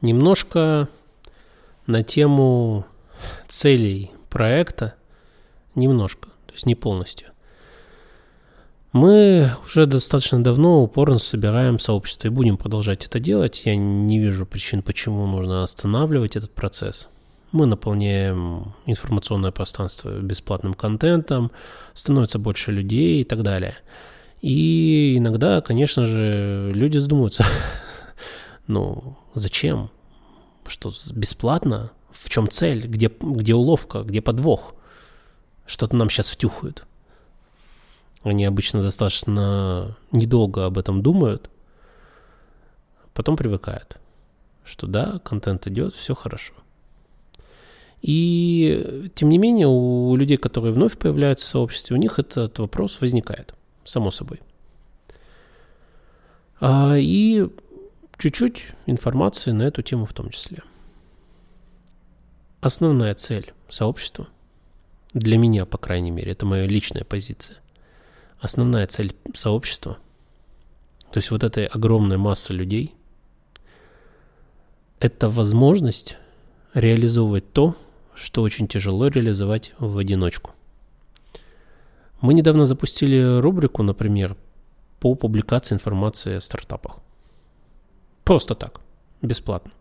Немножко на тему целей проекта, немножко, то есть не полностью. Мы уже достаточно давно упорно собираем сообщество и будем продолжать это делать. Я не вижу причин, почему нужно останавливать этот процесс. Мы наполняем информационное пространство бесплатным контентом, становится больше людей и так далее. И иногда, конечно же, люди задумываются, ну, зачем? Что, бесплатно? В чем цель? Где, где уловка? Где подвох? Что-то нам сейчас втюхают. Они обычно достаточно недолго об этом думают, потом привыкают, что да, контент идет, все хорошо. И тем не менее, у людей, которые вновь появляются в сообществе, у них этот вопрос возникает, само собой. А, и чуть-чуть информации на эту тему в том числе. Основная цель сообщества, для меня, по крайней мере, это моя личная позиция, основная цель сообщества, то есть вот этой огромной массы людей, это возможность реализовывать то, что очень тяжело реализовать в одиночку. Мы недавно запустили рубрику, например, по публикации информации о стартапах. Просто так, бесплатно.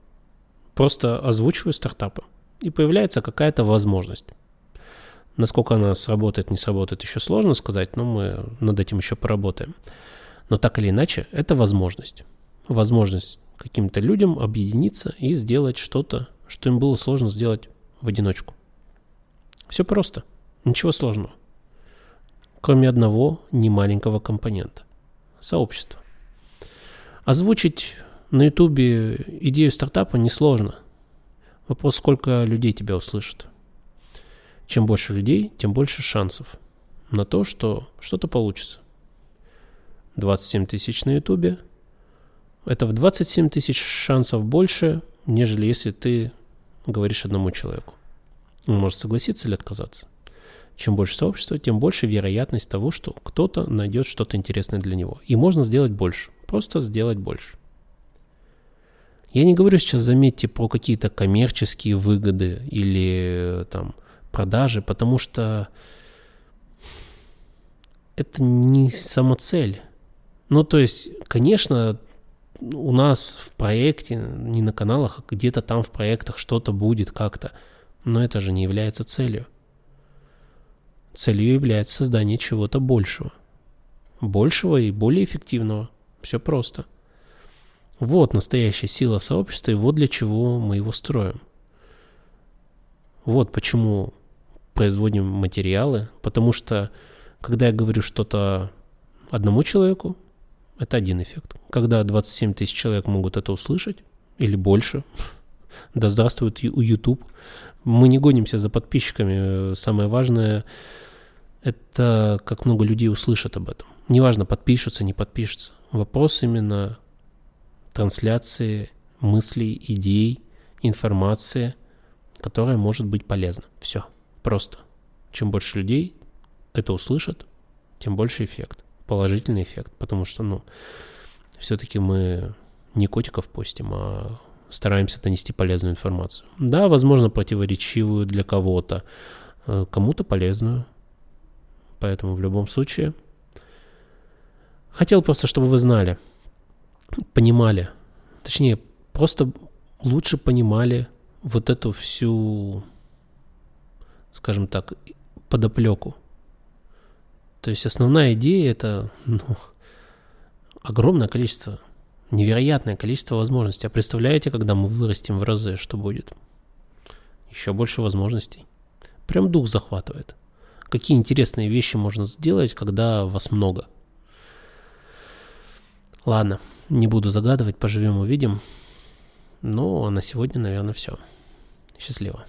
Просто озвучиваю стартапы, и появляется какая-то возможность. Насколько она сработает, не сработает, еще сложно сказать, но мы над этим еще поработаем. Но так или иначе, это возможность. Возможность каким-то людям объединиться и сделать что-то, что им было сложно сделать в одиночку. Все просто. Ничего сложного. Кроме одного немаленького компонента. Сообщества. Озвучить на ютубе идею стартапа несложно. Вопрос, сколько людей тебя услышат. Чем больше людей, тем больше шансов на то, что что-то получится. 27 тысяч на ютубе. Это в 27 тысяч шансов больше, нежели если ты говоришь одному человеку. Он может согласиться или отказаться. Чем больше сообщества, тем больше вероятность того, что кто-то найдет что-то интересное для него. И можно сделать больше. Просто сделать больше. Я не говорю сейчас, заметьте, про какие-то коммерческие выгоды или там продажи, потому что это не самоцель. Ну, то есть, конечно, у нас в проекте, не на каналах, а где-то там в проектах что-то будет как-то, но это же не является целью. Целью является создание чего-то большего. Большего и более эффективного. Все просто. Вот настоящая сила сообщества, и вот для чего мы его строим. Вот почему производим материалы, потому что когда я говорю что-то одному человеку, это один эффект. Когда 27 тысяч человек могут это услышать, или больше, да здравствует у YouTube, мы не гонимся за подписчиками. Самое важное – это как много людей услышат об этом. Неважно, подпишутся, не подпишутся. Вопрос именно трансляции мыслей, идей, информации, которая может быть полезна. Все. Просто. Чем больше людей это услышат, тем больше эффект. Положительный эффект. Потому что, ну, все-таки мы не котиков постим, а стараемся донести полезную информацию. Да, возможно, противоречивую для кого-то, э, кому-то полезную. Поэтому в любом случае хотел просто, чтобы вы знали, понимали, точнее, просто лучше понимали вот эту всю скажем так, подоплеку. То есть основная идея это ну, огромное количество, невероятное количество возможностей. А представляете, когда мы вырастем в разы, что будет? Еще больше возможностей. Прям дух захватывает. Какие интересные вещи можно сделать, когда вас много. Ладно, не буду загадывать, поживем увидим. Ну, а на сегодня, наверное, все. Счастливо.